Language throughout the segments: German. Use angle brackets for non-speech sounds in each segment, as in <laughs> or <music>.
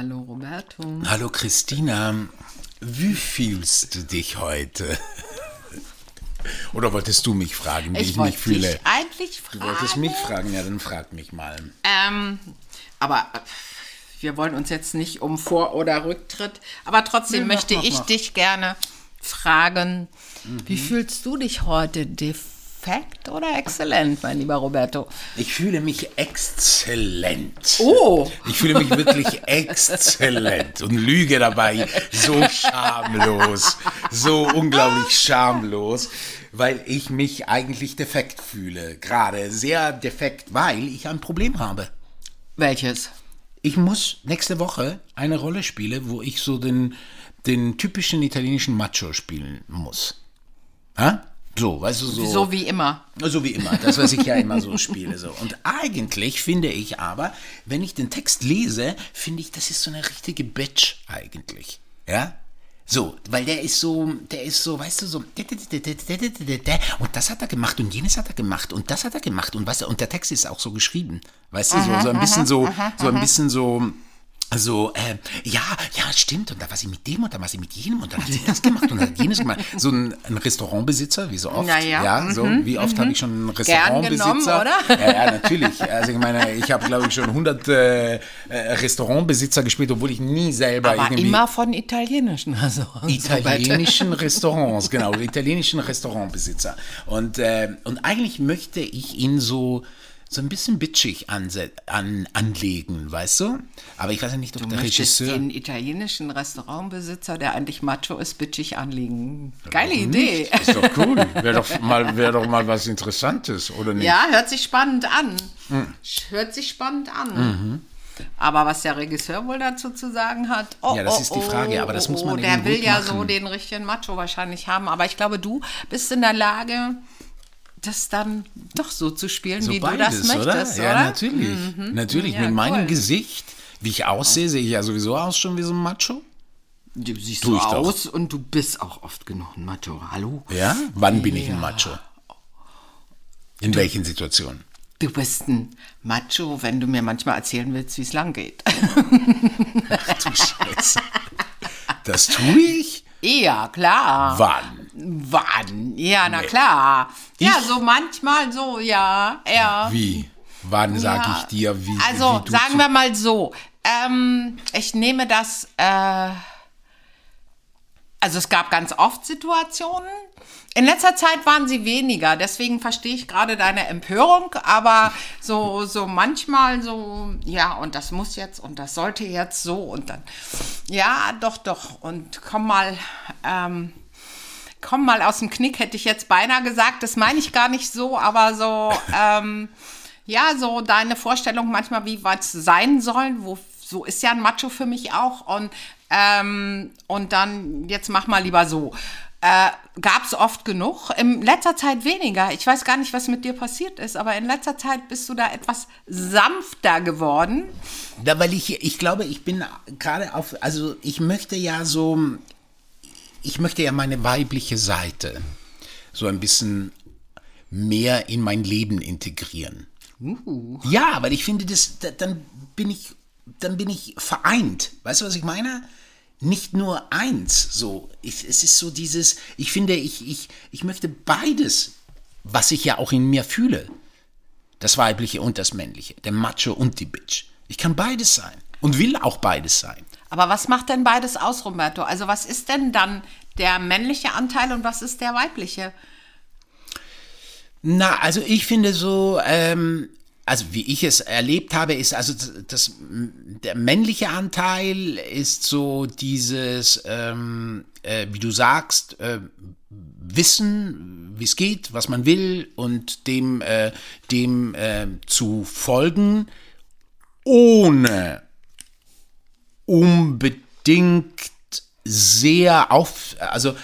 Hallo Roberto. Hallo Christina, wie fühlst du dich heute? Oder wolltest du mich fragen, wie ich, Ich mich fühle? dich eigentlich fragen. Du wolltest mich fragen, ja, dann frag mich mal. Ähm, aber wir wollen uns jetzt nicht um Vor- oder Rücktritt. Aber trotzdem Nee, mach, möchte mach, ich mach. dich gerne fragen, wie Mhm. fühlst du dich heute? Defekt oder exzellent, mein lieber Roberto? Ich fühle mich exzellent. Oh! Ich fühle mich wirklich <laughs> exzellent und lüge dabei so schamlos, so unglaublich schamlos, weil ich mich eigentlich defekt fühle. Gerade sehr defekt, weil ich ein Problem habe. Welches? Ich muss nächste Woche eine Rolle spielen, wo ich so den, den typischen italienischen Macho spielen muss. Ha? So, weißt du, so. So wie immer. So wie immer, das, was ich ja immer so spiele. So. Und eigentlich finde ich aber, wenn ich den Text lese, finde ich, das ist so eine richtige Bitch eigentlich. Ja? So, weil der ist so, der ist so, weißt du, so, und das hat er gemacht und jenes hat er gemacht und das hat er gemacht und du, und der Text ist auch so geschrieben. Weißt du, so, so ein bisschen so, so ein bisschen so, so, äh, ja, ja, stimmt. Und da war sie mit dem und dann war sie mit jenem und dann hat sie das gemacht und dann hat jenes gemacht. So ein, ein Restaurantbesitzer, wie so oft. Na ja, so, wie oft habe ich schon einen Gern genommen, Restaurantbesitzer. oder? Ja, ja, natürlich. Also ich meine, ich habe, glaube ich, schon 100 äh, äh, Restaurantbesitzer gespielt, obwohl ich nie selber Aber irgendwie immer von italienischen. Also, <laughs> italienischen Restaurants, genau, italienischen Restaurantbesitzer. Und, äh, und eigentlich möchte ich ihn so, so ein bisschen bitchig an, anlegen, weißt du? Aber ich weiß ja nicht, ob Du der Regisseur. den italienischen Restaurantbesitzer, der eigentlich Macho ist, bitchig anlegen. Geile Idee. Ist doch <laughs> cool. Wäre doch, mal- wär doch mal was Interessantes, oder nicht? Ja, hört sich spannend an. Hm. Hört sich spannend an. Mhm. Aber was der Regisseur wohl dazu zu sagen hat, oh, Ja, das oh, ist die Frage, aber das muss man oh, Der eben will ja machen. so den richtigen Macho wahrscheinlich haben. Aber ich glaube, du bist in der Lage, das dann doch so zu spielen, So wie beides, du das möchtest, oder? oder? Ja, natürlich. Natürlich, Ja, mit meinem cool. Gesicht, wie ich aussehe, sehe ich ja sowieso aus schon wie so ein Macho. Du siehst so ich doch. aus und du bist auch oft genug ein Macho. Hallo? Ja? Wann bin ich ein Macho? In welchen Situationen? Du bist ein Macho, wenn du mir manchmal erzählen willst, wie es lang geht. Ach du Scheiße. Das tue ich? ja, klar. Wann? Wann? Ja, na klar. Ja, Ich? so manchmal so, ja, ja. Wie? Wann sage Ja. ich dir, wie Also, wie sagen wir mal so. Ähm, ich nehme das. Äh, also, es gab ganz oft Situationen. In letzter Zeit waren sie weniger, deswegen verstehe ich gerade deine Empörung, aber <laughs> so, so manchmal so, ja, und das muss jetzt und das sollte jetzt so und dann, ja, doch, doch, und komm mal, ähm, komm mal aus dem Knick, hätte ich jetzt beinahe gesagt. Das meine ich gar nicht so, aber so, ähm, ja, so deine Vorstellung manchmal, wie was sein soll, wo, so ist ja ein Macho für mich auch. Und, ähm, und dann, jetzt mach mal lieber so. Äh, Gab es oft genug. In letzter Zeit weniger. Ich weiß gar nicht, was mit dir passiert ist, aber in letzter Zeit bist du da etwas sanfter geworden. Ja, weil ich, ich glaube, ich bin gerade auf, also ich möchte ja so, ich möchte ja meine weibliche Seite so ein bisschen mehr in mein Leben integrieren. Ja, weil ich finde, das, da- dann bin ich, dann bin ich vereint. Weißt du, was ich meine? Nicht nur eins, so. Ich, es ist so dieses, ich finde, ich, ich, ich möchte beides, was ich ja auch in mir fühle. Das Weibliche und das Männliche, der Macho und die Bitch. Ich kann beides sein und will auch beides sein. Aber was macht denn beides aus, Roberto? Also was ist denn dann der männliche Anteil und was ist der weibliche? Na, also ich finde so, ähm, also wie ich es erlebt habe, ist also das, der männliche Anteil ist so dieses, ähm, äh, wie du sagst, äh, wissen, wie es geht, was man will und dem, äh, dem äh, zu folgen, ohne unbedingt sehr auf, also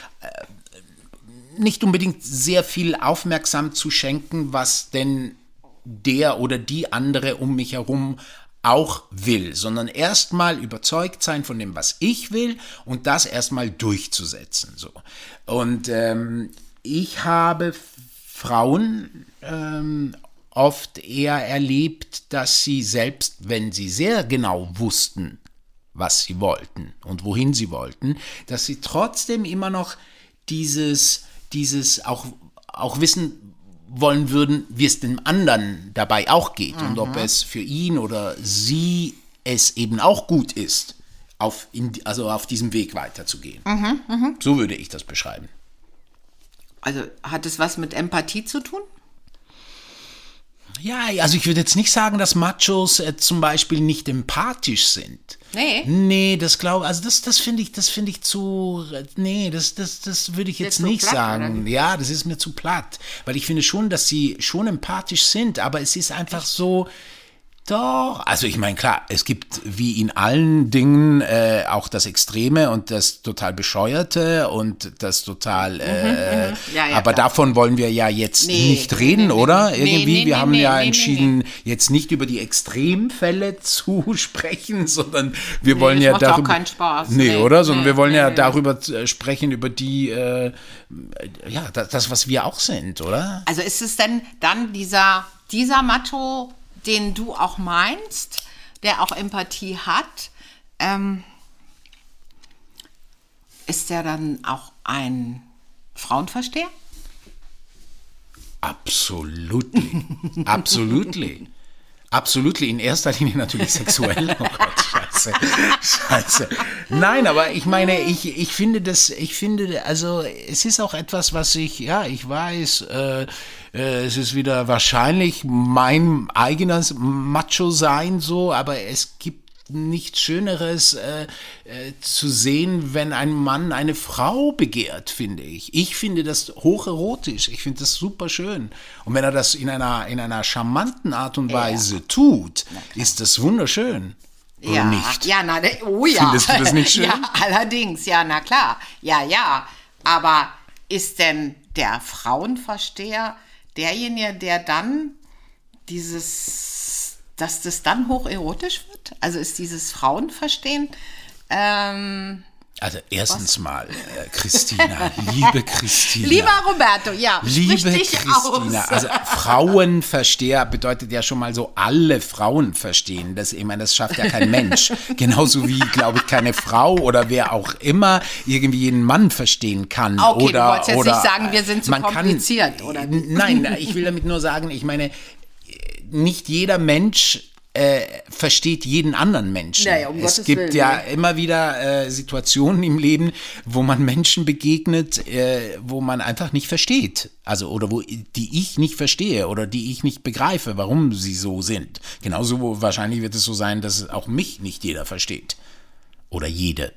nicht unbedingt sehr viel aufmerksam zu schenken, was denn der oder die andere um mich herum auch will, sondern erstmal überzeugt sein von dem, was ich will und das erstmal durchzusetzen. So. Und ähm, ich habe Frauen ähm, oft eher erlebt, dass sie selbst, wenn sie sehr genau wussten, was sie wollten und wohin sie wollten, dass sie trotzdem immer noch dieses, dieses auch, auch wissen wollen würden, wie es dem anderen dabei auch geht mhm. und ob es für ihn oder sie es eben auch gut ist, auf, in, also auf diesem Weg weiterzugehen. Mhm, mh. So würde ich das beschreiben. Also hat es was mit Empathie zu tun? Ja, also ich würde jetzt nicht sagen, dass Machos äh, zum Beispiel nicht empathisch sind. Nee. Nee, das glaube also das, das finde ich, das finde ich zu, nee, das, das, das würde ich jetzt, nicht platt, sagen. Oder? Ja, das ist mir zu platt. Weil ich finde schon, dass sie schon empathisch sind, aber es ist einfach so, doch, also ich meine, klar, es gibt wie in allen Dingen äh, auch das Extreme und das total Bescheuerte und das total, äh, mhm, mhm. ja, ja, aber klar. davon wollen wir ja jetzt nee, nicht reden, nee, oder? Nee, Irgendwie, wir haben ja entschieden, jetzt nicht über die Extremfälle <laughs> zu sprechen, sondern wir wollen ja darüber. Auch keinen Spaß. Nee, oder? Sondern wir wollen ja darüber äh, sprechen, über die, äh, ja, das, das, was wir auch sind, oder? Also ist es denn dann dieser, dieser Macho, den du auch meinst, der auch Empathie hat, ähm, ist der dann auch ein Frauenversteher? Absolutely. Absolutely. Absolutely. In erster Linie natürlich sexuell. Oh Gott, scheiße. Scheiße. Nein, aber ich meine, ich, ich finde das, ich finde, also es ist auch etwas, was ich, ja, ich weiß, äh, äh, es ist wieder wahrscheinlich mein eigenes Macho-Sein so, aber es gibt nichts Schöneres äh, äh, zu sehen, wenn ein Mann eine Frau begehrt, finde ich. Ich finde das hocherotisch. Ich finde das super schön. Und wenn er das in einer, in einer charmanten Art und Weise ja. tut, ist das wunderschön. Oder ja, nicht? ja, na, oh ja. Findest du das nicht <laughs> schön? Ja, allerdings, ja, na klar. Ja, ja. Aber ist denn der Frauenversteher derjenige, der dann dieses, dass das dann hocherotisch wird? Also ist dieses Frauenverstehen ähm, also erstens Was? mal, äh, Christina, <laughs> liebe Christina. Lieber Roberto, ja. Liebe Christina, aus. also Frauenversteher bedeutet ja schon mal so alle Frauen verstehen. Das, ich meine, das schafft ja kein Mensch. <laughs> Genauso wie, glaube ich, keine Frau oder wer auch immer irgendwie jeden Mann verstehen kann. Okay, oder, du wolltest jetzt oder, nicht sagen, wir sind zu kompliziert, kann, oder? Nein, <laughs> ich will damit nur sagen, ich meine, nicht jeder Mensch äh, versteht jeden anderen Menschen. Naja, um es Gottes gibt Willen, ja ne? immer wieder äh, Situationen im Leben, wo man Menschen begegnet, äh, wo man einfach nicht versteht. Also, oder wo die ich nicht verstehe oder die ich nicht begreife, warum sie so sind. Genauso wahrscheinlich wird es so sein, dass auch mich nicht jeder versteht. Oder jede.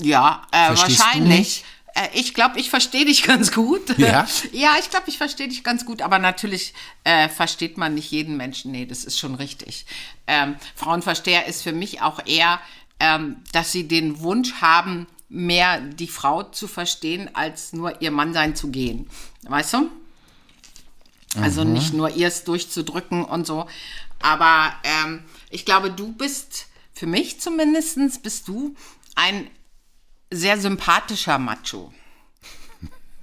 Ja, äh, wahrscheinlich. Äh, ich glaube, ich verstehe dich <laughs> ganz gut. Ja, ja ich glaube, ich verstehe dich ganz gut. Aber natürlich äh, versteht man nicht jeden Menschen. Nee, das ist schon richtig. Ähm, Frauenversteher ist für mich auch eher, ähm, dass sie den Wunsch haben, mehr die Frau zu verstehen, als nur ihr Mann sein zu gehen. Weißt du? Also mhm. nicht nur ihr es durchzudrücken und so. Aber ähm, ich glaube, du bist, für mich zumindest, bist du ein sehr sympathischer Macho.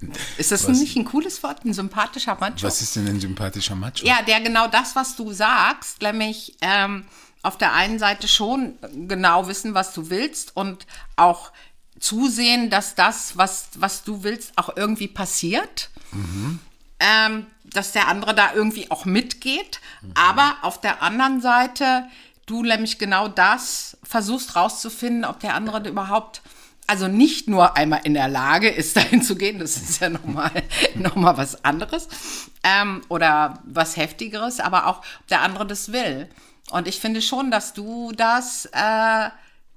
<laughs> Ist das was, nicht ein cooles Wort, ein sympathischer Macho? Was ist denn ein sympathischer Macho? Ja, der genau das, was du sagst, nämlich ähm, auf der einen Seite schon genau wissen, was du willst und auch zusehen, dass das, was, was du willst, auch irgendwie passiert. Mhm. Ähm, dass der andere da irgendwie auch mitgeht. Mhm. Aber auf der anderen Seite du nämlich genau das versuchst rauszufinden, ob der andere überhaupt also nicht nur einmal in der Lage ist, <laughs> dahin zu gehen, das ist ja nochmal <laughs> noch mal was anderes ähm, oder was Heftigeres, aber auch, ob der andere das will. Und ich finde schon, dass du das äh,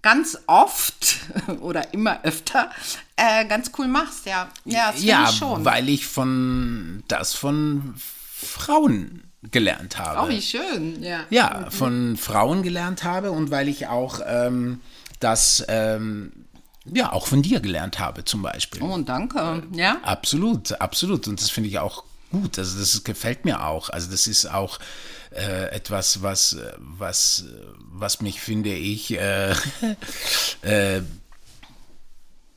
ganz oft <laughs> oder immer öfter äh, ganz cool machst, ja. Ja, das ja ich schon. weil ich von das von Frauen gelernt habe. Oh, wie schön, ja. Ja, von Frauen gelernt habe und weil ich auch ähm, das ähm, ja, auch von dir gelernt habe zum Beispiel. Oh, danke. Ja. Absolut, absolut. Und das finde ich auch gut. Also das gefällt mir auch. Also das ist auch äh, etwas, was, was, was mich, finde ich, äh, <laughs> äh,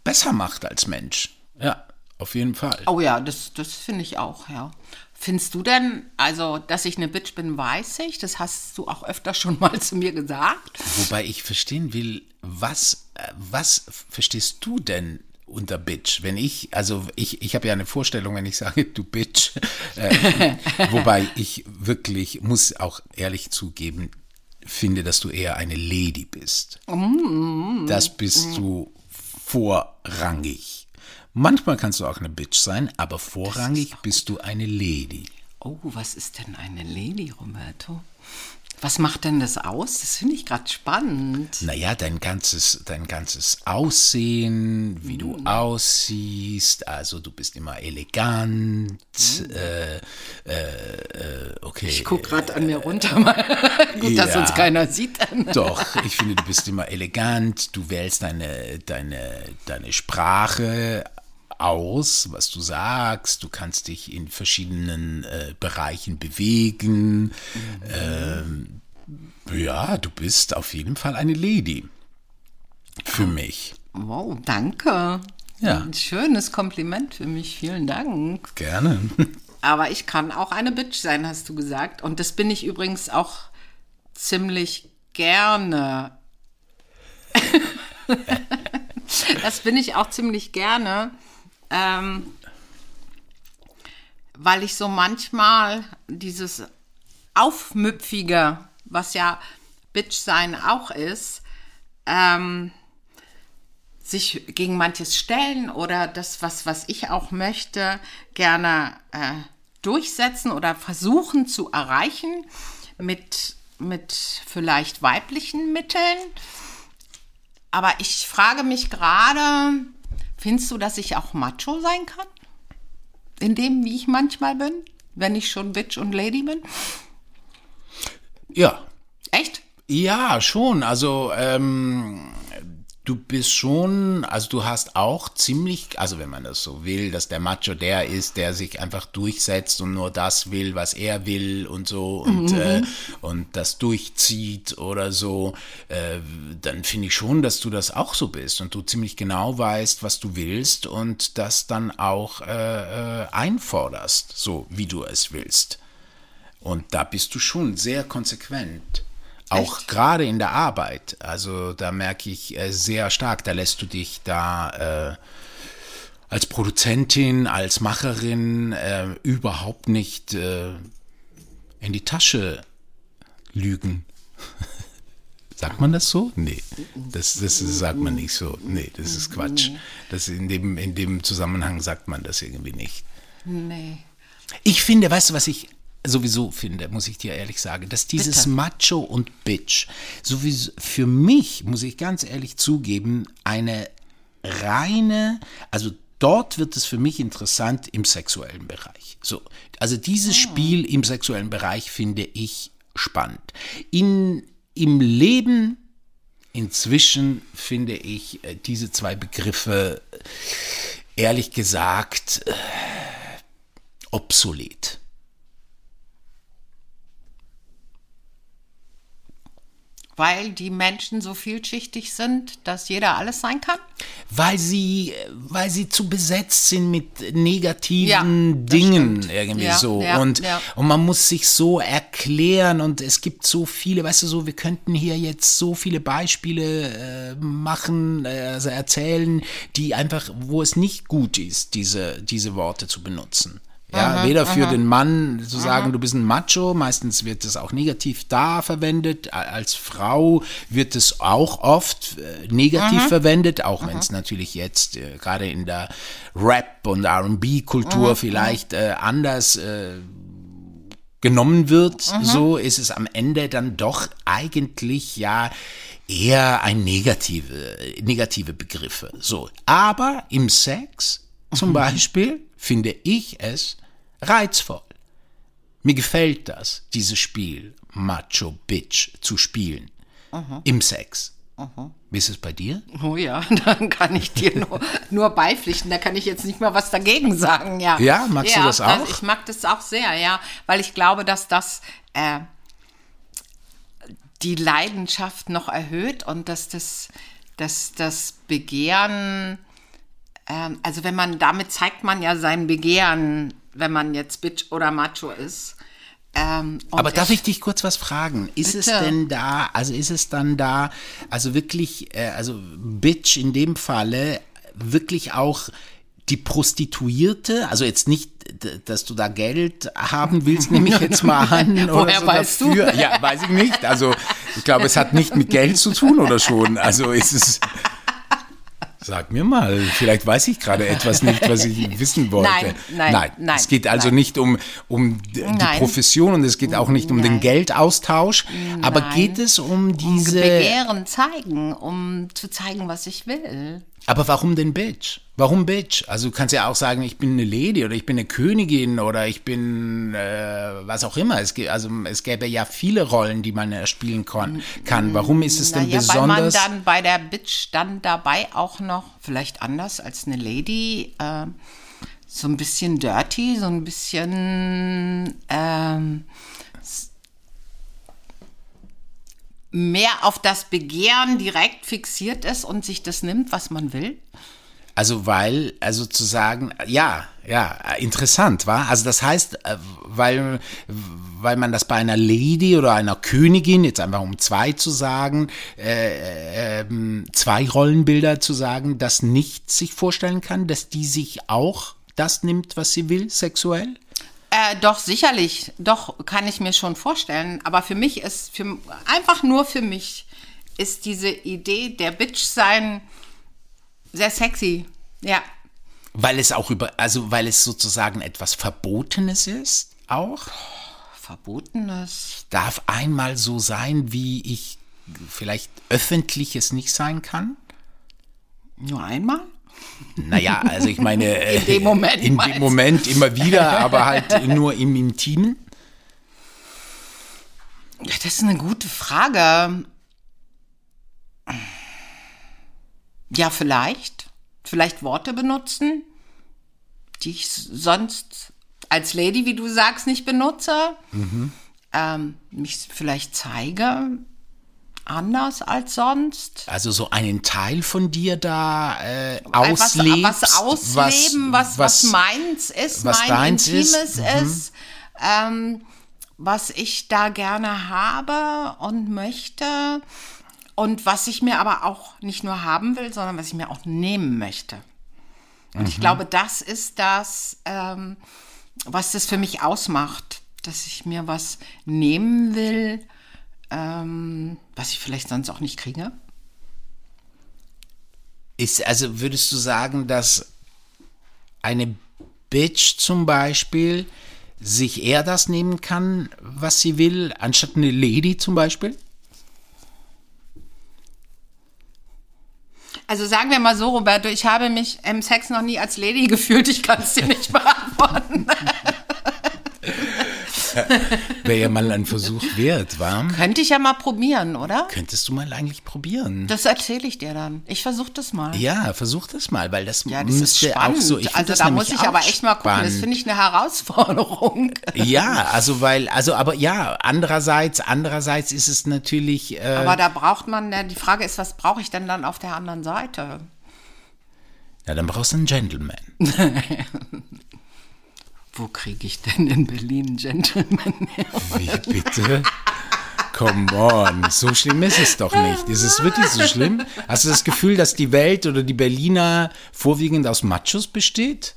besser macht als Mensch. Ja. Auf jeden Fall. Oh ja, das, das finde ich auch, ja. Findest du denn, also, dass ich eine Bitch bin, weiß ich. Das hast du auch öfter schon <laughs> mal zu mir gesagt. Wobei ich verstehen will, was, äh, was verstehst du denn unter Bitch? Wenn ich, also ich, ich habe ja eine Vorstellung, wenn ich sage, <laughs> du Bitch. Äh, wobei <laughs> ich wirklich, muss auch ehrlich zugeben, finde, dass du eher eine Lady bist. Das bist du vorrangig. Manchmal kannst du auch eine Bitch sein, aber vorrangig bist du eine Lady. Oh, was ist denn eine Lady, Roberto? Was macht denn das aus? Das finde ich gerade spannend. Naja, dein ganzes, dein ganzes Aussehen, wie du Mm. aussiehst, also du bist immer elegant, Mm. äh, äh, okay. Ich gucke gerade an mir runter. <laughs> Gut, dass Ja. uns keiner sieht. Doch, <laughs> ich finde, du bist immer elegant, du wählst deine, deine, deine Sprache aus, was du sagst, du kannst dich in verschiedenen äh, Bereichen bewegen. Ähm, ja, du bist auf jeden Fall eine Lady. Für mich. Wow, danke. Ja. Ein schönes Kompliment für mich. Vielen Dank. Gerne. <laughs> Aber ich kann auch eine Bitch sein, hast du gesagt. Und das bin ich übrigens auch ziemlich gerne. <laughs> das bin ich auch ziemlich gerne, ähm, weil ich so manchmal dieses Aufmüpfige, was ja Bitch sein auch ist, ähm, sich gegen manches stellen oder das, was, was ich auch möchte, gerne äh, durchsetzen oder versuchen zu erreichen mit, mit vielleicht weiblichen Mitteln. Aber ich frage mich gerade, findest du, dass ich auch Macho sein kann? In dem, wie ich manchmal bin, wenn ich schon Bitch und Lady bin? Ja, Echt? Ja, schon. Also ähm, du bist schon, also du hast auch ziemlich, also wenn man das so will, dass der Macho der ist, der sich einfach durchsetzt und nur das will, was er will und so und, äh, und das durchzieht oder so, äh, dann finde ich schon, dass du das auch so bist und du ziemlich genau weißt, was du willst und das dann auch äh, äh, einforderst, so wie du es willst. Und da bist du schon sehr konsequent. Auch Echt? gerade in der Arbeit. Also da merke ich äh, sehr stark, da lässt du dich da äh, als Produzentin, als Macherin äh, überhaupt nicht äh, in die Tasche lügen. <laughs> Sagt man das so? Nee, das, das sagt man nicht so. Nee, das ist Quatsch. Das in, dem, in dem Zusammenhang sagt man das irgendwie nicht. Nee. Ich finde, weißt du, was ich sowieso finde, muss ich dir ehrlich sagen, dass dieses Bitte. Macho und Bitch sowieso für mich, muss ich ganz ehrlich zugeben, eine reine, also dort wird es für mich interessant im sexuellen Bereich. So, also dieses Spiel im sexuellen Bereich finde ich spannend. In, Im Leben inzwischen finde ich äh, diese zwei Begriffe ehrlich gesagt äh, obsolet. Weil die Menschen so vielschichtig sind, dass jeder alles sein kann? weil sie, weil sie zu besetzt sind mit negativen Ja, Dingen stimmt. irgendwie Ja, so ja, und und man muss sich so erklären und es gibt so viele, weißt du so, wir könnten hier jetzt so viele Beispiele äh, machen, äh, also erzählen, die einfach, wo es nicht gut ist, diese diese Worte zu benutzen. Ja, weder für den Mann zu sagen, du bist ein Macho, meistens wird es auch negativ da verwendet, als Frau wird es auch oft äh, negativ verwendet, auch wenn es natürlich jetzt äh, gerade in der Rap- und R&B-Kultur vielleicht äh, anders äh, genommen wird, so ist es am Ende dann doch eigentlich ja eher ein negative, negative Begriffe. So, aber im Sex zum <laughs> Beispiel finde ich es reizvoll. Mir gefällt das, dieses Spiel Macho Bitch zu spielen im Sex. Wie ist es bei dir? Oh ja, <laughs> dann kann ich dir nur, nur beipflichten. Da kann ich jetzt nicht mal was dagegen sagen, ja. Ja, magst du das auch? ich mag das auch sehr, ja, weil ich glaube, dass das äh, die Leidenschaft noch erhöht und dass das, dass das Begehren Ähm, also wenn man, damit zeigt man ja sein Begehren, wenn man jetzt Bitch oder Macho ist. Ähm, Aber darf ich dich kurz was fragen? Ist es Bitte. denn da, also ist es dann da, also wirklich, äh, also Bitch in dem Falle, wirklich auch die Prostituierte, also jetzt nicht, dass du da Geld haben willst, nehme ich jetzt mal an. <laughs> Woher so weißt du? dafür. Ja, weiß ich nicht. Also ich glaube, es hat nicht mit Geld zu tun oder schon. Also ist es. Sag mir mal, vielleicht weiß ich gerade <laughs> etwas nicht, was ich wissen wollte. Nein, nein, nein, Es geht also nein. nicht um, um die Nein. Profession und es geht auch nicht um den Nein. Geldaustausch. Aber Nein. geht es um diese. Begehren zeigen, um zu zeigen, was ich will. Aber warum denn Bitch? Warum Bitch? Also du kannst ja auch sagen, ich bin eine Lady oder ich bin eine Königin oder ich bin äh, was auch immer. Es, also es gäbe ja viele Rollen, die man äh, spielen kann. Warum ist es denn Naja, weil man besonders? dann bei der Bitch dann dabei auch noch, vielleicht anders als eine Lady, äh, so ein bisschen dirty, so ein bisschen ähm, mehr auf das Begehren direkt fixiert ist und sich das nimmt, was man will. Also weil, also zu sagen, ja, ja, interessant, war. Also das heißt, äh, weil, weil man das bei einer Lady oder einer Königin, jetzt einfach um zwei zu sagen, äh, ähm, zwei Rollenbilder zu sagen, das nicht sich vorstellen kann, dass die sich auch das nimmt, was sie will, sexuell? Äh, doch, sicherlich. Doch, kann ich mir schon vorstellen. Aber für mich ist, für, einfach nur für mich, ist diese Idee der Bitch sein sehr sexy. Ja. Weil es auch über, also weil es sozusagen etwas Verbotenes ist, auch? Verbotenes. Darf einmal so sein, wie ich vielleicht öffentlich es nicht sein kann? Nur einmal? Naja, also ich meine, <laughs> äh, In dem Moment in dem? Moment immer wieder, aber halt nur im Intimen. Ja, das ist eine gute Frage. Ja, vielleicht. Vielleicht Worte benutzen, die ich sonst als Lady, wie du sagst, nicht benutze. Ähm, mich vielleicht zeige anders als sonst. Also so einen Teil von dir da äh, was, auslebst. was ausleben, was, was, meins ist, was mein deins ist, Intimes ist, ähm, was ich da gerne habe und möchte und was ich mir aber auch nicht nur haben will, sondern was ich mir auch nehmen möchte. Und Mhm. ich glaube, das ist das, ähm, was das für mich ausmacht, dass ich mir was nehmen will, ähm, was ich vielleicht sonst auch nicht kriege. Ist, also würdest du sagen, dass eine Bitch zum Beispiel sich eher das nehmen kann, was sie will, anstatt eine Lady zum Beispiel? Also sagen wir mal so, Roberto, ich habe mich im Sex noch nie als Lady <laughs> gefühlt. Ich kann es dir nicht beantworten. <laughs> Wäre ja mal ein Versuch wert, war? Könnte ich ja mal probieren, oder? Könntest du mal eigentlich probieren? Das erzähle ich dir dann. Ich versuche das mal. Ja, versuch das mal, weil das, Ja, das ist müsste spannend. auch so. Also das da muss ich aber echt mal gucken. Das spannend. finde ich eine Herausforderung. <laughs> Ja, also weil, also aber ja, andererseits, andererseits ist es natürlich, äh, Aber da braucht man, die Frage ist, was brauche ich denn dann auf der anderen Seite? ja, dann brauchst du einen Gentleman. <laughs> Wo kriege ich denn in Berlin einen Gentleman? Wie bitte? Come on, so schlimm ist es doch nicht. Ist es wirklich so schlimm? Hast du das Gefühl, dass die Welt oder die Berliner vorwiegend aus Machos besteht?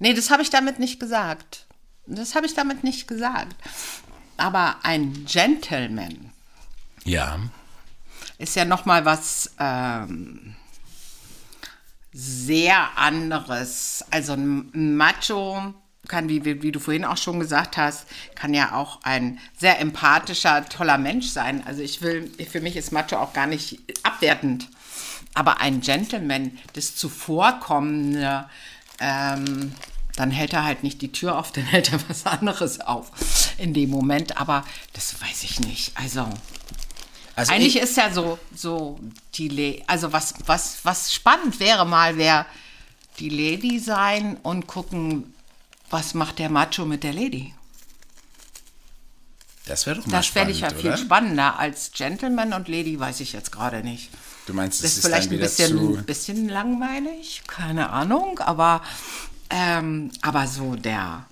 Nee, das habe ich damit nicht gesagt. Das habe ich damit nicht gesagt. Aber ein Gentleman Ja. ist ja noch mal was ähm, sehr anderes. Also ein Macho kann, wie, wie, du vorhin auch schon gesagt hast, kann ja auch ein sehr empathischer, toller Mensch sein. Also ich will, für mich ist Macho auch gar nicht abwertend. Aber ein Gentleman, das Zuvorkommende, ähm, dann hält er halt nicht die Tür auf, <laughs> dann hält er was anderes auf in dem Moment. Aber das weiß ich nicht. Also Also eigentlich ich, ist ja so, so die Le also was, was, was spannend wäre mal, wäre die Lady sein und gucken, was macht der Macho mit der Lady. das wäre doch mal Das fände ich ja viel oder? spannender als Gentleman und Lady, weiß ich jetzt gerade nicht. Du meinst, das ist ist vielleicht ein bisschen, bisschen langweilig, keine Ahnung, aber, ähm, aber so der,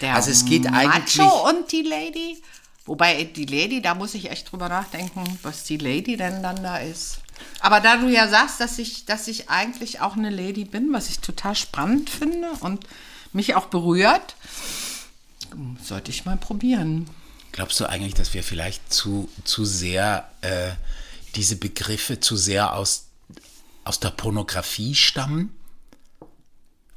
der Also es geht eigentlich- Macho und die Lady, wobei die Lady, da muss ich echt drüber nachdenken, was die Lady denn dann da ist. Aber da du ja sagst, dass ich, dass ich eigentlich auch eine Lady bin, was ich total spannend finde und mich auch berührt, sollte ich mal probieren. Glaubst du eigentlich, dass wir vielleicht zu, zu sehr äh, diese Begriffe zu sehr aus, aus der Pornografie stammen?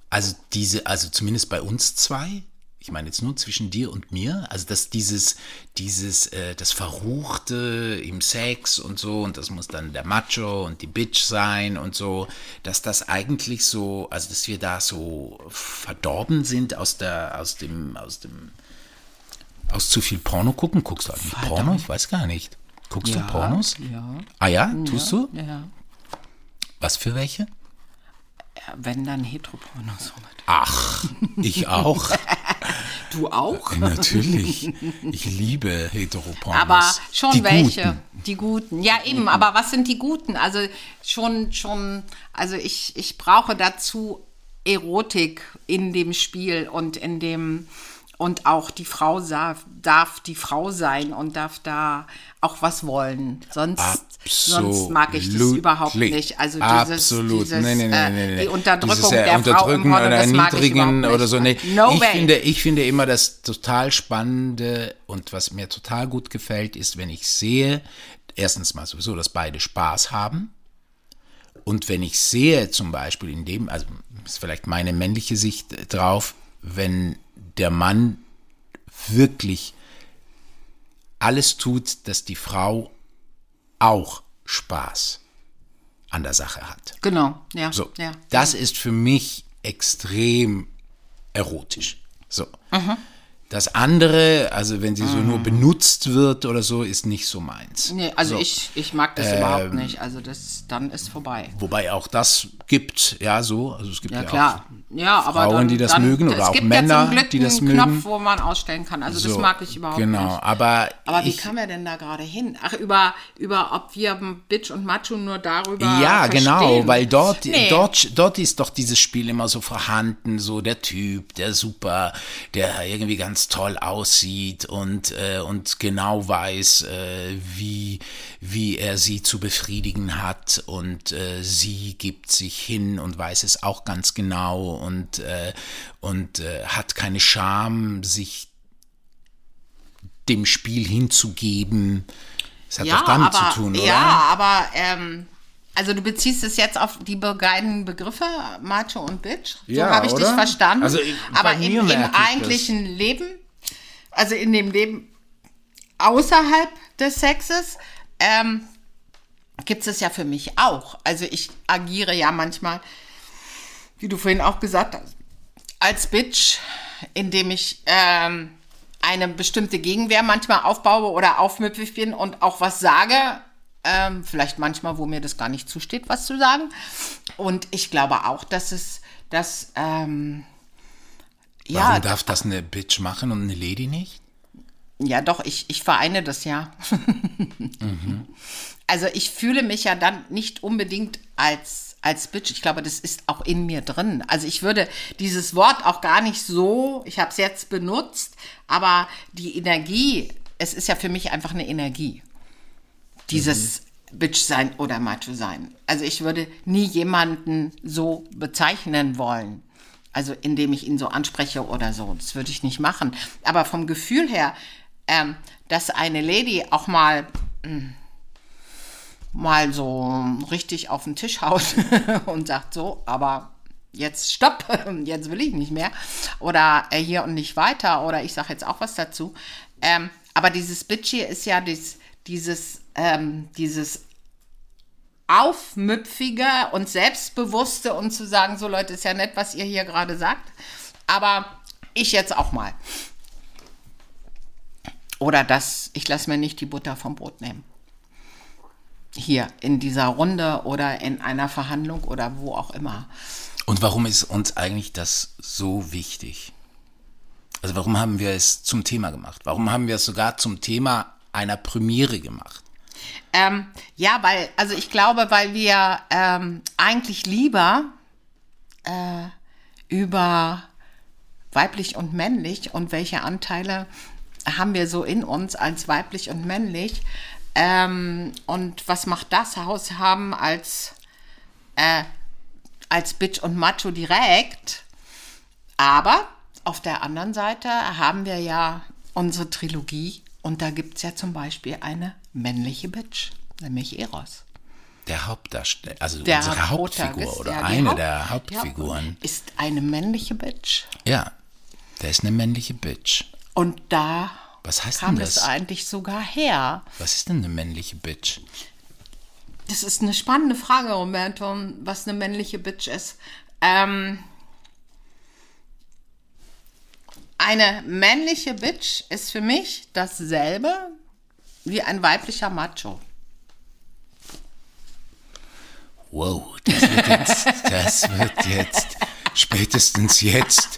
Also diese, also zumindest bei uns zwei? Ich meine jetzt nur zwischen dir und mir, also dass dieses, dieses, äh, das Verruchte im Sex und so, und das muss dann der Macho und die Bitch sein und so, dass das eigentlich so, also dass wir da so verdorben sind aus der, aus dem, aus dem, aus zu viel Porno gucken? Guckst du eigentlich Porno? Ich weiß gar nicht. Guckst du Pornos? Ja. Ah ja, tust du? Ja. Was für welche? Ja, Wenn dann Heteropornos. Ach, ich auch. <laughs> Du auch? Natürlich. Ich liebe Heteropornos. Aber schon Die welche. Guten. Die guten. Ja, eben, aber was sind die guten? Also schon, schon, also ich, ich brauche dazu Erotik in dem Spiel und in dem, und auch die Frau darf, darf die Frau sein und darf da auch was wollen. Sonst, sonst mag ich das überhaupt nicht. Also dieses, Absolut. dieses nee, nee, nee, äh, nee, die Unterdrückung Dieses, äh, der Unterdrücken Frau oder Erniedrigen oder so. Nee. No ich, way. finde, ich finde immer das total Spannende und was mir total gut gefällt, ist, wenn ich sehe, erstens mal sowieso, dass beide Spaß haben. Und wenn ich sehe, zum Beispiel in dem, also ist vielleicht meine männliche Sicht drauf, wenn der Mann wirklich alles tut, dass die Frau auch Spaß an der Sache hat. Genau, ja. So, ja. das ist für mich extrem erotisch. So. Das andere, also wenn sie so nur benutzt wird oder so, ist nicht so meins. Nee, also so. ich, ich mag das Ähm, überhaupt nicht. Also das, dann ist vorbei. Wobei auch das gibt, ja, so. Also es gibt ja, Ja, klar. Ja, aber Frauen, dann, die das dann, mögen oder es auch gibt Männer, ja die das einen mögen. Knopf, wo man ausstellen kann. Also auch. das mag ich überhaupt Genau, nicht. aber, Aber wie ich, kamen wir denn da gerade hin? Ach, über, über ob wir Bitch und Macho nur darüber Ja, verstehen. genau, weil dort, Nee. dort, dort ist doch dieses Spiel immer so vorhanden, so der Typ, der super, der irgendwie ganz toll aussieht und, äh, und genau weiß, äh, wie, wie er sie zu befriedigen hat und äh, sie gibt sich hin und weiß es auch ganz genau und, äh, und äh, hat keine Scham, sich dem Spiel hinzugeben. Das hat doch damit aber, zu tun, oder? Ja, aber ähm, also du beziehst es jetzt auf die beiden Begriffe Macho und Bitch. So Ja, habe ich dich oder? verstanden. Also, ich- aber im, im ich das. eigentlichen Leben, also in dem Leben außerhalb des Sexes, ähm, gibt es ja für mich auch. Also ich agiere ja manchmal, wie du vorhin auch gesagt hast, als Bitch, indem ich ähm, eine bestimmte Gegenwehr manchmal aufbaue oder aufmüpfig bin und auch was sage. Ähm, vielleicht manchmal, wo mir das gar nicht zusteht, was zu sagen. Und ich glaube auch, dass es, dass, ähm, ja, Warum darf das eine Bitch machen und eine Lady nicht? ja, doch, ich, ich vereine das ja. Also ich fühle mich ja dann nicht unbedingt als, als Bitch. Ich glaube, das ist auch in mir drin. Also ich würde dieses Wort auch gar nicht so, ich habe es jetzt benutzt, aber die Energie, es ist ja für mich einfach eine Energie. Dieses Bitch sein oder Macho sein. Also ich würde nie jemanden so bezeichnen wollen. Also indem ich ihn so anspreche oder so. Das würde ich nicht machen. Aber vom Gefühl her, ähm, dass eine Lady auch mal mm, mal so richtig auf den Tisch haut <laughs> und sagt so, aber jetzt stopp, <laughs> jetzt will ich nicht mehr oder äh, hier und nicht weiter oder ich sage jetzt auch was dazu. Ähm, aber dieses Bitchy ist ja dies, dieses, ähm, dieses aufmüpfige und selbstbewusste und zu sagen, so Leute, ist ja nett, was ihr hier gerade sagt, aber ich jetzt auch mal. Oder das, ich lasse mir nicht die Butter vom Brot nehmen. Hier in dieser Runde oder in einer Verhandlung oder wo auch immer. Und warum ist uns eigentlich das so wichtig? Also warum haben wir es zum Thema gemacht? Warum haben wir es sogar zum Thema einer Premiere gemacht? Ähm, ja, weil, also ich glaube, weil wir ähm, eigentlich lieber äh, über weiblich und männlich und welche Anteile haben wir so in uns als weiblich und männlich. Ähm, und was macht das Haus haben als, äh, als Bitch und Macho direkt? Aber auf der anderen Seite haben wir ja unsere Trilogie und da gibt es ja zum Beispiel eine männliche Bitch, nämlich Eros. Der Hauptdarsteller, also Der unsere Hauptfigur oder ja, eine Haupt- der Hauptfiguren. Haupt- Ist eine männliche Bitch. Ja, der ist eine männliche Bitch. Und da Was heißt kam denn es das? eigentlich sogar her. Was ist denn eine männliche Bitch? Das ist eine spannende Frage, Roberto, was eine männliche Bitch ist. Ähm, eine männliche Bitch ist für mich dasselbe wie ein weiblicher Macho. Wow, das wird jetzt, das wird jetzt, spätestens jetzt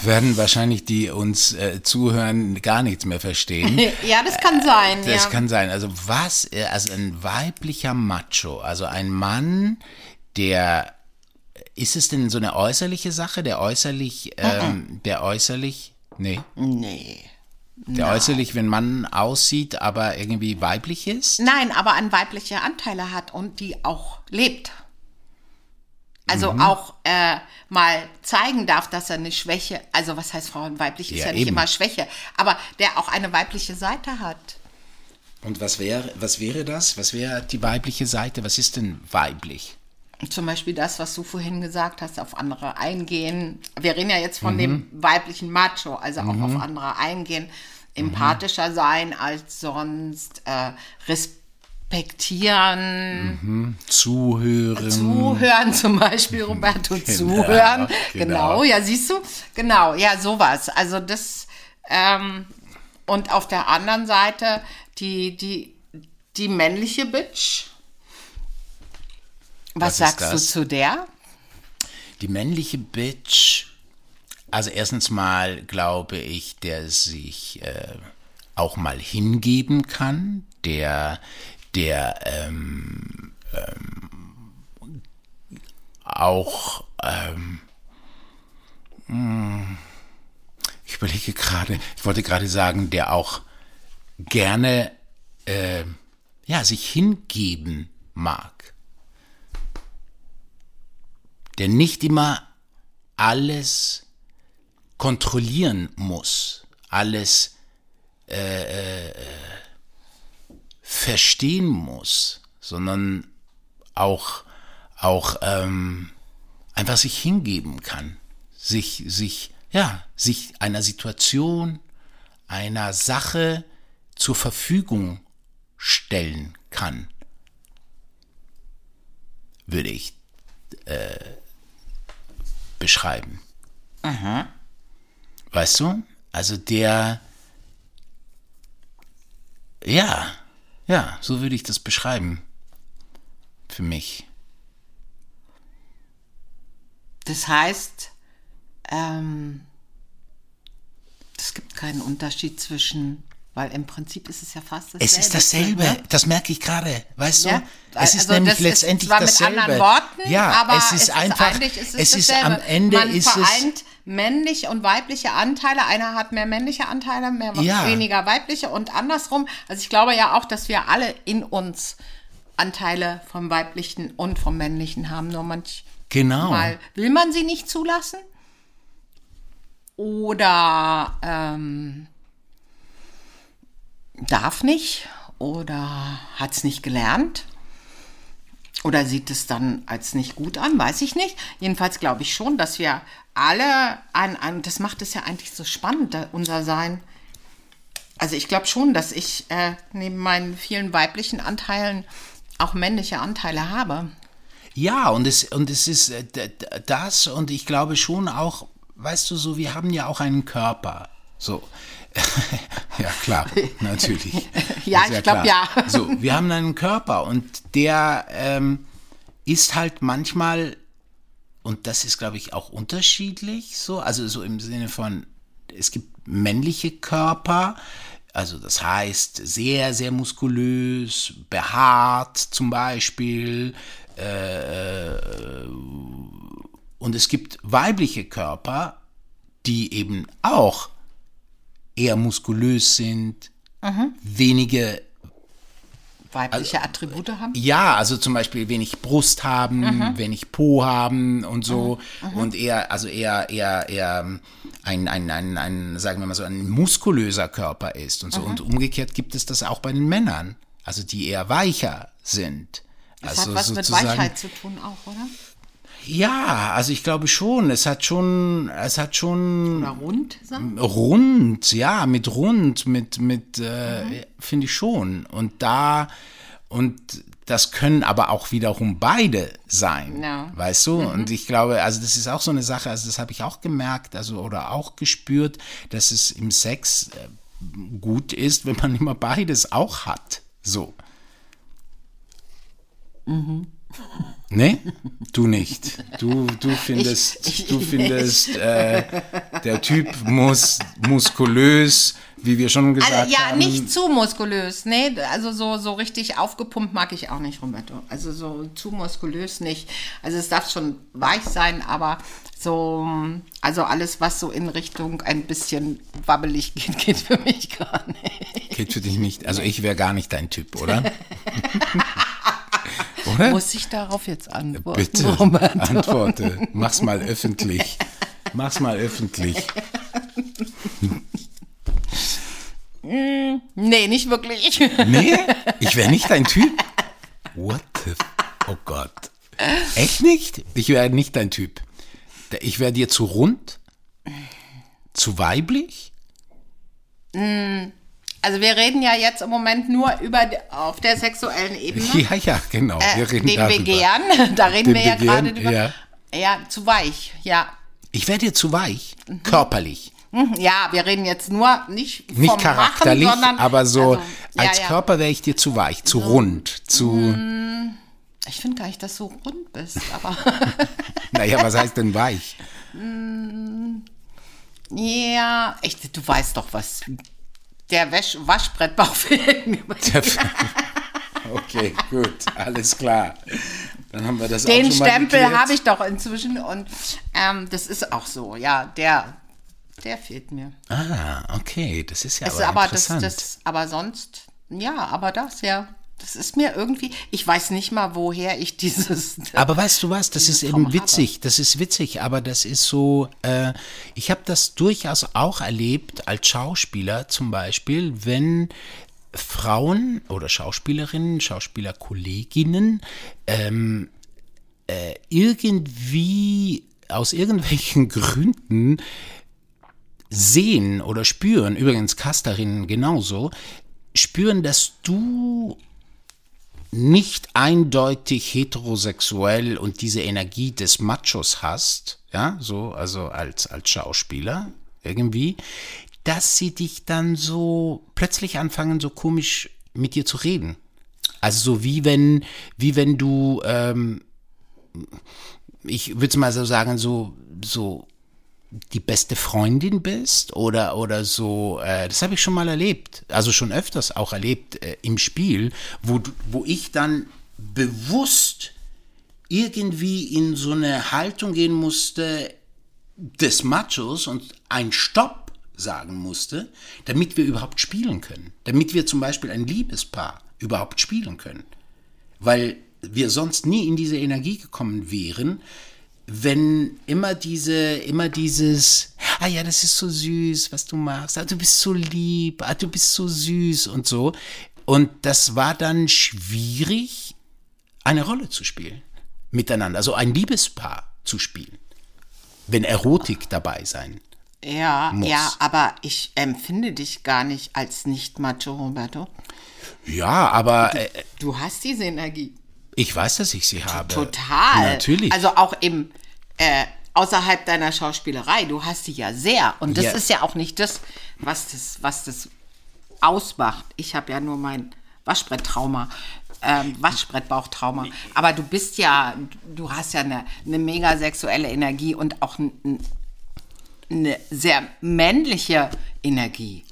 werden wahrscheinlich die uns äh, zuhören gar nichts mehr verstehen. <laughs> Ja, das kann sein. Das ja. kann sein. Also was, äh, also ein weiblicher Macho, also ein Mann, der, ist es denn so eine äußerliche Sache, der äußerlich, ähm, der äußerlich, nee, nee. der äußerlich, wenn Mann aussieht, aber irgendwie weiblich ist? Nein, aber an weibliche Anteile hat und die auch lebt. Also Mhm. auch äh, mal zeigen darf, dass er eine Schwäche, also was heißt Frauen weiblich, ist Ja, ja, nicht eben. immer Schwäche, aber der auch eine weibliche Seite hat. Und was wäre, was wäre das? Was wäre die weibliche Seite? Was ist denn weiblich? Zum Beispiel das, was du vorhin gesagt hast, auf andere eingehen. Wir reden ja jetzt Mhm. von dem weiblichen Macho, also auch auf andere eingehen, empathischer sein als sonst, äh, respektieren, Zuhören. zuhören zum Beispiel, Roberto, Genau, zuhören. genau. Genau. ja, siehst du? Genau, ja, sowas. Also das, ähm, und auf der anderen Seite die, die, die männliche Bitch. Was, Was sagst du zu der? Die männliche Bitch, also erstens mal glaube ich, der sich äh, auch mal hingeben kann, der, der ähm, ähm, auch, ähm, hm, ich überlege gerade, ich wollte gerade sagen, der auch gerne äh, ja, sich hingeben mag der nicht immer alles kontrollieren muss, alles äh, äh, verstehen muss, sondern auch, auch ähm, einfach sich hingeben kann, sich, sich, ja, sich einer Situation, einer Sache zur Verfügung stellen kann, würde ich beschreiben. Weißt du? Also der, ja, ja, so würde ich das beschreiben. Für mich. Das heißt, ähm, es gibt keinen Unterschied zwischen, weil im Prinzip ist es ja fast dasselbe. Es ist dasselbe, Ne? das merke ich gerade, weißt du? Ja, es ist also nämlich das ist letztendlich zwar mit dasselbe. anderen Worten, ja, aber es ist einfach, eigentlich ist es, es ist am Ende Man ist es, vereint männliche und weibliche Anteile. Einer hat mehr männliche Anteile, mehr Ja. weniger weibliche und andersrum. Also ich glaube ja auch, dass wir alle in uns Anteile vom weiblichen und vom männlichen haben. Nur manchmal genau. will man sie nicht zulassen oder ähm, darf nicht oder hat es nicht gelernt oder sieht es dann als nicht gut an, weiß ich nicht. Jedenfalls glaube ich schon, dass wir alle an, an das macht es ja eigentlich so spannend, unser Sein. Also ich glaube schon, dass ich äh, neben meinen vielen weiblichen Anteilen auch männliche Anteile habe. Ja, und es, und es ist äh, das und ich glaube schon auch, weißt du, so, wir haben ja auch einen Körper. So. <laughs> ja, klar, natürlich. <laughs> Ja, ich glaub, klar. ja. So, wir haben einen Körper und der ähm, ist halt manchmal, und das ist, glaube ich, auch unterschiedlich, so, also so im Sinne von, es gibt männliche Körper, Also das heißt sehr, sehr muskulös, behaart zum Beispiel. Äh, und es gibt weibliche Körper, die eben auch eher muskulös sind, wenige Weibliche Attribute haben? ja, also zum Beispiel wenig Brust haben, wenig Po haben und so und eher, also eher, eher, eher ein, ein, ein, ein, sagen wir mal so, ein muskulöser Körper ist und so. Und umgekehrt gibt es das auch bei den Männern, also die eher weicher sind. Das also hat was mit Weichheit zu tun auch, oder? Ja, also ich glaube schon. Es hat schon, es hat schon Oder rund sein? rund, ja, mit rund, mit, mit, äh, finde ich schon. Und da, und das können aber auch wiederum beide sein, Ja. weißt du? Und ich glaube, also das ist auch so eine Sache, also das habe ich auch gemerkt, also oder auch gespürt, dass es im Sex äh, gut ist, wenn man immer beides auch hat, so. Ne? Du nicht. Du, du findest, Ich- ich du findest, äh, der Typ muss muskulös, wie wir schon gesagt Also, ja, haben. nicht zu muskulös, nee, also so, so richtig aufgepumpt mag ich auch nicht, Roberto. Also so zu muskulös nicht. Also es darf schon weich sein, aber so, also alles, was so in Richtung ein bisschen wabbelig <laughs> geht, geht für mich gar nicht. Geht für dich nicht. Also ich wäre gar nicht dein Typ, oder? <laughs> oder? Muss ich darauf jetzt antworten, Bitte, Roberto? antworte. <laughs> Mach's mal öffentlich. Mach's mal öffentlich. Nee, nicht wirklich. Nee, ich wäre nicht dein Typ. What the... f- Oh Gott. Echt nicht? Ich wäre nicht dein Typ. Ich wäre dir zu rund? Zu weiblich? Also wir reden ja jetzt im Moment nur über auf der sexuellen Ebene. <laughs> Ja, ja, genau. Wir reden den darüber. Begehren, <laughs> da reden Den wir ja Begehren, gerade drüber. ja. ja, zu weich, ja. Ich wäre dir zu weich. Mhm. Körperlich. Mhm, Ja, wir reden jetzt nur nicht vom Nicht charakterlich, Machen, sondern aber so also, ja, als ja. Körper wäre ich dir zu weich, zu rund, zu... Ich finde gar nicht, dass du rund bist, aber <laughs> Naja, was heißt denn weich? ja, echt, du weißt doch was. Der Wäsch Waschbrettbauch fehlt mir. Okay, gut, alles klar. Dann haben wir das Den auch schon Stempel habe ich doch inzwischen und ähm, das ist auch so, ja, der, der fehlt mir. Ah, okay, das ist ja Es aber, aber das, interessant. das, aber sonst, ja, aber das, ja. Das ist mir irgendwie, ich weiß nicht mal, woher ich <laughs> dieses. Aber weißt du was, das ist Traum eben witzig, das ist witzig, aber das ist so, äh, ich habe das durchaus auch erlebt als Schauspieler zum Beispiel, wenn Frauen oder Schauspielerinnen, Schauspielerkolleginnen ähm, äh, irgendwie aus irgendwelchen <laughs> Gründen sehen oder spüren, übrigens Casterinnen genauso, spüren, dass du nicht eindeutig heterosexuell und diese Energie des Machos hast, ja, so, also als, als Schauspieler irgendwie, dass sie dich dann so plötzlich anfangen, so komisch mit dir zu reden. Also so wie wenn, wie wenn du, ähm, ich würde mal so sagen, so, so die beste Freundin bist oder oder so äh, das habe ich schon mal erlebt also schon öfters auch erlebt äh, im Spiel wo wo ich dann bewusst irgendwie in so eine Haltung gehen musste des Machos und ein Stopp sagen musste, damit wir überhaupt spielen können. Damit wir zum Beispiel ein Liebespaar überhaupt spielen können. Weil wir sonst nie in diese Energie gekommen wären, wenn immer diese, immer dieses, ah ja, das ist so süß, was du machst, ah, du bist so lieb, ah, du bist so süß und so. Und das war dann schwierig, eine Rolle zu spielen miteinander, also ein Liebespaar zu spielen, wenn Erotik dabei sein. Ja, Muss. ja, aber ich empfinde dich gar nicht als nicht-macho, Roberto. Ja, aber äh, Du hast diese Energie. Ich weiß, dass ich sie habe. Total. Natürlich. Also auch im, äh, außerhalb deiner Schauspielerei. Du hast die ja sehr. Und das Ja. ist ja auch nicht das, was das, was das ausmacht. Ich habe ja nur mein Waschbretttrauma. Ähm, Waschbrettbauchtrauma. Aber du bist ja, du hast ja eine, eine mega sexuelle Energie und auch ein, eine sehr männliche Energie.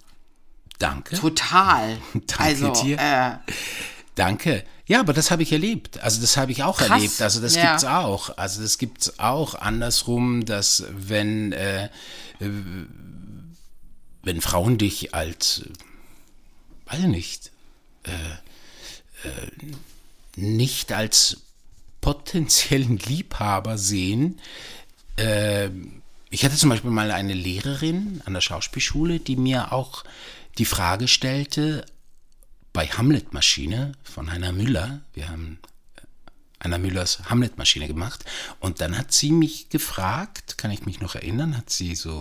Danke. Total. <laughs> Danke also, dir. Äh, Danke. Ja, aber das habe ich erlebt. Also das habe ich auch Krass. erlebt. Also das Ja. gibt's auch. Also das gibt's auch andersrum, dass wenn äh, äh, wenn Frauen dich als äh, weiß nicht äh, äh, nicht als potenziellen Liebhaber sehen. Äh, ich hatte zum Beispiel mal eine Lehrerin an der Schauspielschule, die mir auch die Frage stellte, bei Hamlet-Maschine von Heiner Müller, wir haben Heiner Müllers Hamlet-Maschine gemacht, und dann hat sie mich gefragt, kann ich mich noch erinnern, hat sie so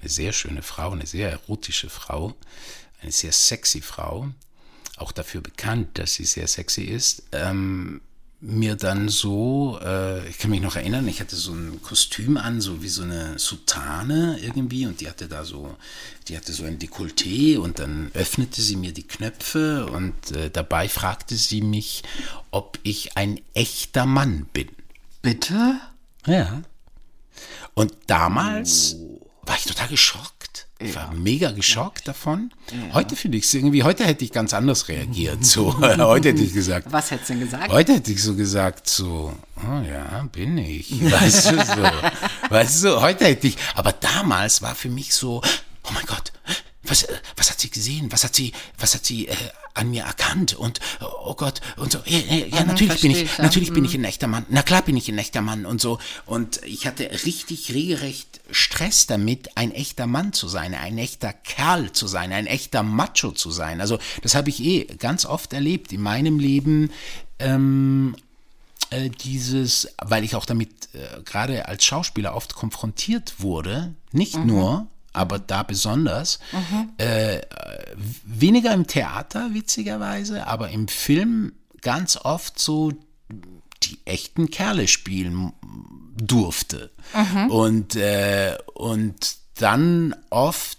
eine sehr schöne Frau, eine sehr erotische Frau, eine sehr sexy Frau, auch dafür bekannt, dass sie sehr sexy ist, ähm, mir dann so, äh, ich kann mich noch erinnern, ich hatte so ein Kostüm an, so wie so eine Soutane irgendwie und die hatte da so, die hatte so ein Dekolleté und dann öffnete sie mir die Knöpfe und äh, dabei fragte sie mich, ob ich ein echter Mann bin. bitte? Ja. Und damals war ich total geschockt. Ich war mega geschockt davon. Heute finde ich es irgendwie, heute hätte ich ganz anders reagiert. So, <laughs> heute hätte ich gesagt, Was hättest du denn gesagt? Heute hätte ich so gesagt, so, oh ja, bin ich. <laughs> Weißt du, so. Weißt du, heute hätte ich, aber damals war für mich so, oh mein Gott, was, äh, was hat sie gesehen? Was hat sie, was hat sie äh, an mir erkannt? Und, oh Gott, und so, ja, ja, ja natürlich bin ich, ich, ja. natürlich bin ich ein echter Mann. Na klar bin ich ein echter Mann und so. Und ich hatte richtig regelrecht Stress damit, ein echter Mann zu sein, ein echter Kerl zu sein, ein echter Macho zu sein. Also, das habe ich eh ganz oft erlebt in meinem Leben, ähm, äh, dieses, weil ich auch damit äh, gerade als Schauspieler oft konfrontiert wurde, nicht nur, aber da besonders, äh, äh, weniger im Theater, witzigerweise, aber im Film ganz oft so die echten Kerle spielen durfte. Und, äh, und dann oft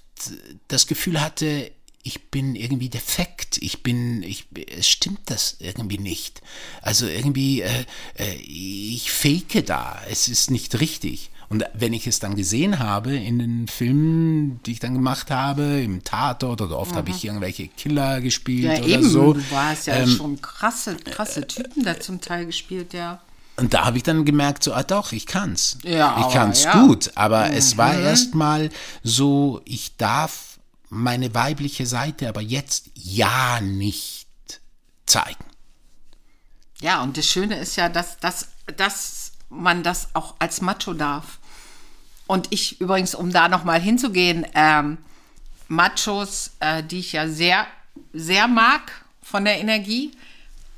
das Gefühl hatte, ich bin irgendwie defekt, ich bin, ich, es stimmt das irgendwie nicht. Also irgendwie, äh, äh, ich fake da, es ist nicht richtig. Und wenn ich es dann gesehen habe in den Filmen, die ich dann gemacht habe, im Tatort oder oft habe ich irgendwelche Killer gespielt Ja, oder eben. so. Du warst ja ähm, schon krasse, krasse Typen da zum Teil gespielt, ja. Und da habe ich dann gemerkt, so, ah doch, ich kann's. Ja, ich kann's ja. gut. Aber es war erstmal so, ich darf meine weibliche Seite aber jetzt ja nicht zeigen. Ja, und das Schöne ist ja, dass, dass man das auch als Macho darf. Und ich übrigens, um da nochmal hinzugehen, ähm, Machos, äh, die ich ja sehr, sehr mag von der Energie,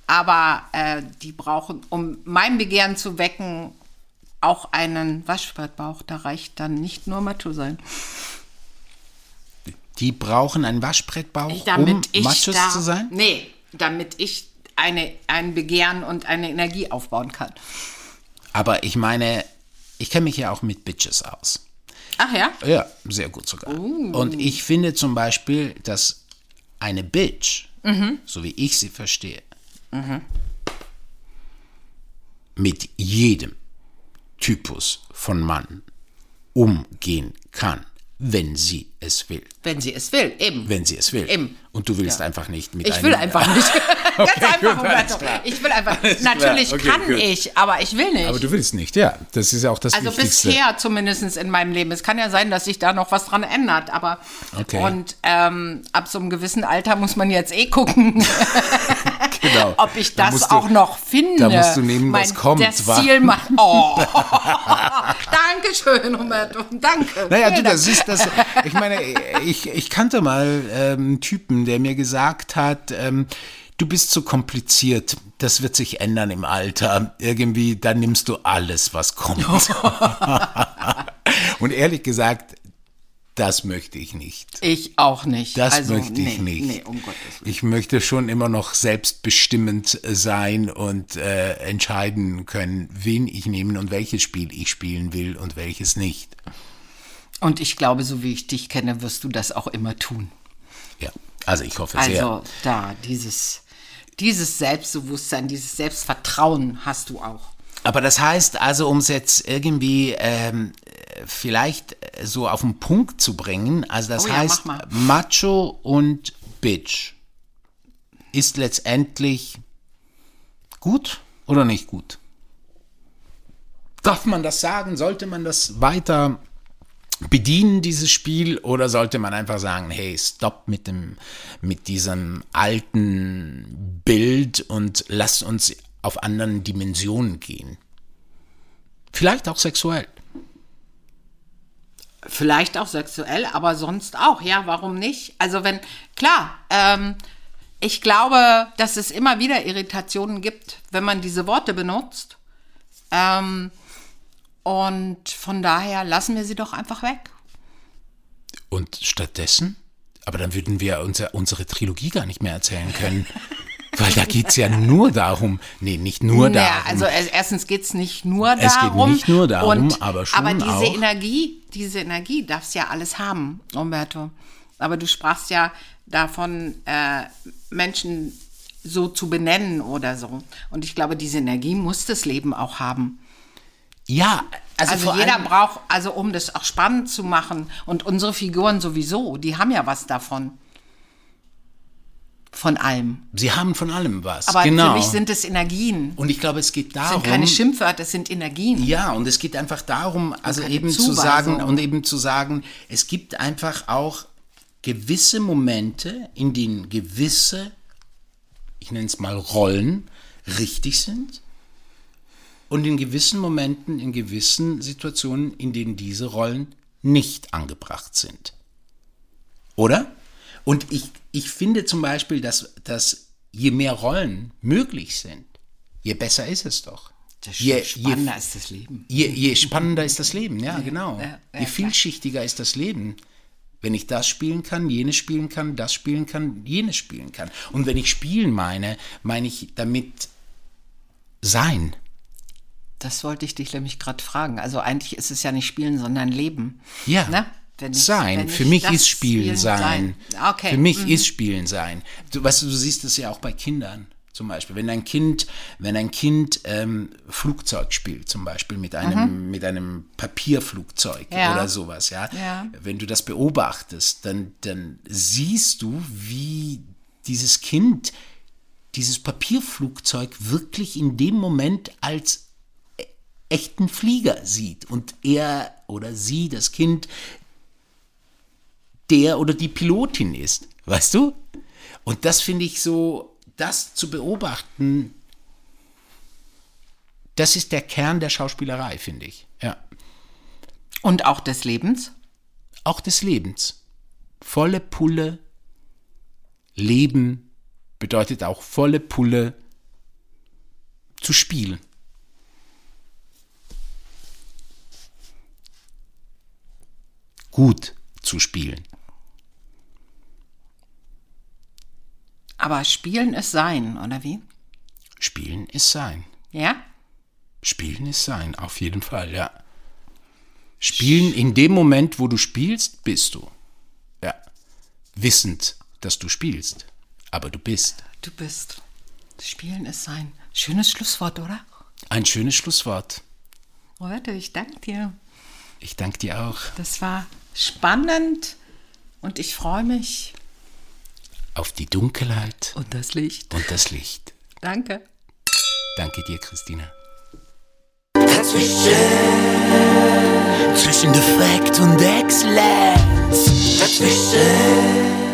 aber äh, die brauchen, um mein Begehren zu wecken, auch einen Waschbrettbauch. Da reicht dann nicht nur Macho sein. Die brauchen einen Waschbrettbauch, damit um Machos da, zu sein? Nee, damit ich eine, ein Begehren und eine Energie aufbauen kann. Aber ich meine, ich kenne mich ja auch mit Bitches aus. Ach ja? Ja, sehr gut sogar. Und ich finde zum Beispiel, dass eine Bitch, so wie ich sie verstehe, mit jedem Typus von Mann umgehen kann, wenn sie es will. Wenn sie es will, eben. Wenn sie es will. Eben. Und du willst einfach nicht mit Ich will einfach nicht. <laughs> Ganz Okay, einfach, gut, Humberto. Ich will einfach. Alles. Natürlich Okay, kann gut. ich, aber ich will nicht. Aber du willst nicht, ja. Das ist ja auch das also Wichtigste. bisher zumindest in meinem Leben. Es kann ja sein, dass sich da noch was dran ändert, aber Okay. und ähm, ab so einem gewissen Alter muss man jetzt eh gucken, <laughs> Genau. <laughs> ob ich Da das du- auch noch finde. da musst du nehmen, was mein, kommt, Das? Ziel macht. Oh, Dankeschön, Humberto. Danke. Naja, du, das ist das. Ich meine, ich, ich kannte mal ähm, einen Typen, der mir gesagt hat, ähm, du bist zu kompliziert, das wird sich ändern im Alter. Irgendwie, dann nimmst du alles, was kommt. <laughs> Und ehrlich gesagt, das möchte ich nicht. Ich auch nicht. Das also, möchte ich nee, nicht. Nee, um. Ich möchte schon immer noch selbstbestimmend sein und äh, entscheiden können, wen ich nehmen und welches Spiel ich spielen will und welches nicht. Und ich glaube, so wie ich dich kenne, wirst du das auch immer tun. Ja, also ich hoffe sehr. Also da, dieses, dieses Selbstbewusstsein, dieses Selbstvertrauen hast du auch. Aber das heißt also, um es jetzt irgendwie ähm, vielleicht so auf den Punkt zu bringen, also das Oh ja, heißt. Macho und Bitch ist letztendlich gut oder nicht gut? Darf man das sagen? Sollte man das weiter bedienen, dieses Spiel, oder sollte man einfach sagen, hey, stopp mit dem, mit diesem alten Bild und lasst uns auf anderen Dimensionen gehen? Vielleicht auch sexuell. Vielleicht auch sexuell, aber sonst auch. Ja, warum nicht? Also wenn, klar, ähm, ich glaube, dass es immer wieder Irritationen gibt, wenn man diese Worte benutzt. Ähm, und von daher lassen wir sie doch einfach weg. Und stattdessen? Aber dann würden wir unser, unsere Trilogie gar nicht mehr erzählen können. <laughs> Weil da geht es ja nur darum, nee, nicht nur Naja, darum. also erstens geht es nicht nur Es geht darum. nicht nur darum, und, aber schon Aber diese auch. Energie, diese Energie darfst ja alles haben, Umberto. Aber du sprachst ja davon, äh, Menschen so zu benennen oder so. Und ich glaube, diese Energie muss das Leben auch haben. Ja, also, Also, jeder allem, braucht, also um das auch spannend zu machen. Und unsere Figuren sowieso, die haben ja was davon. Von allem. sie haben von allem was. Aber genau. für mich sind es Energien. und ich glaube, es geht darum. sind keine Schimpfwörter, das sind Energien. Ja, und es geht einfach darum, also eben zu sagen Zuweisung. und eben zu sagen, es gibt einfach auch gewisse Momente, in denen gewisse, ich nenne es mal Rollen, richtig sind und in gewissen Momenten, in gewissen Situationen, in denen diese Rollen nicht angebracht sind. Oder? Und ich, ich finde zum Beispiel, dass, dass je mehr Rollen möglich sind, je besser ist es doch. Je, Spannender ist das Leben. Je, je spannender ist das Leben, ja, genau. ja, ja, je klar. vielschichtiger ist das Leben. Wenn ich das spielen kann, jenes spielen kann, das spielen kann, jenes spielen kann. Und wenn ich spielen meine, meine ich damit sein. Das wollte ich dich nämlich gerade fragen. Also eigentlich ist es ja nicht Spielen, sondern Leben. Ja. Ne? Wenn ich- sein. Für ich mich ist Spielen sein. Okay. Für mich mhm. ist Spielen sein. Du, weißt du, du siehst es ja auch bei Kindern. Zum Beispiel, wenn ein Kind, wenn ein Kind ähm, Flugzeug spielt, zum Beispiel mit einem, mit einem Papierflugzeug Mhm. Ja. oder sowas, ja. Ja. Wenn du das beobachtest, dann, dann siehst du, wie dieses Kind dieses Papierflugzeug wirklich in dem Moment als echten Flieger sieht und er oder sie, das Kind, der oder die Pilotin ist, weißt du? Und das finde ich so, das zu beobachten, das ist der Kern der Schauspielerei, finde ich. Ja. Und auch des Lebens. Auch des Lebens. Volle Pulle Leben bedeutet auch volle Pulle zu spielen. Gut zu spielen. Aber Spielen ist Sein, oder wie? Spielen ist sein. Ja? Spielen ist sein, auf jeden Fall, ja. Spielen in dem Moment, wo du spielst, bist du. Ja. Wissend, dass du spielst. Aber du bist. Du bist. Spielen ist Sein. Schönes Schlusswort, oder? Ein schönes Schlusswort. Roberto, ich danke dir. Ich danke dir auch. Das war spannend und ich freue mich. Auf die Dunkelheit Und das Licht. und das Licht. Danke. Danke dir, Christina. Dazwischen, zwischen Defekt und Exzellenz. Dazwischen,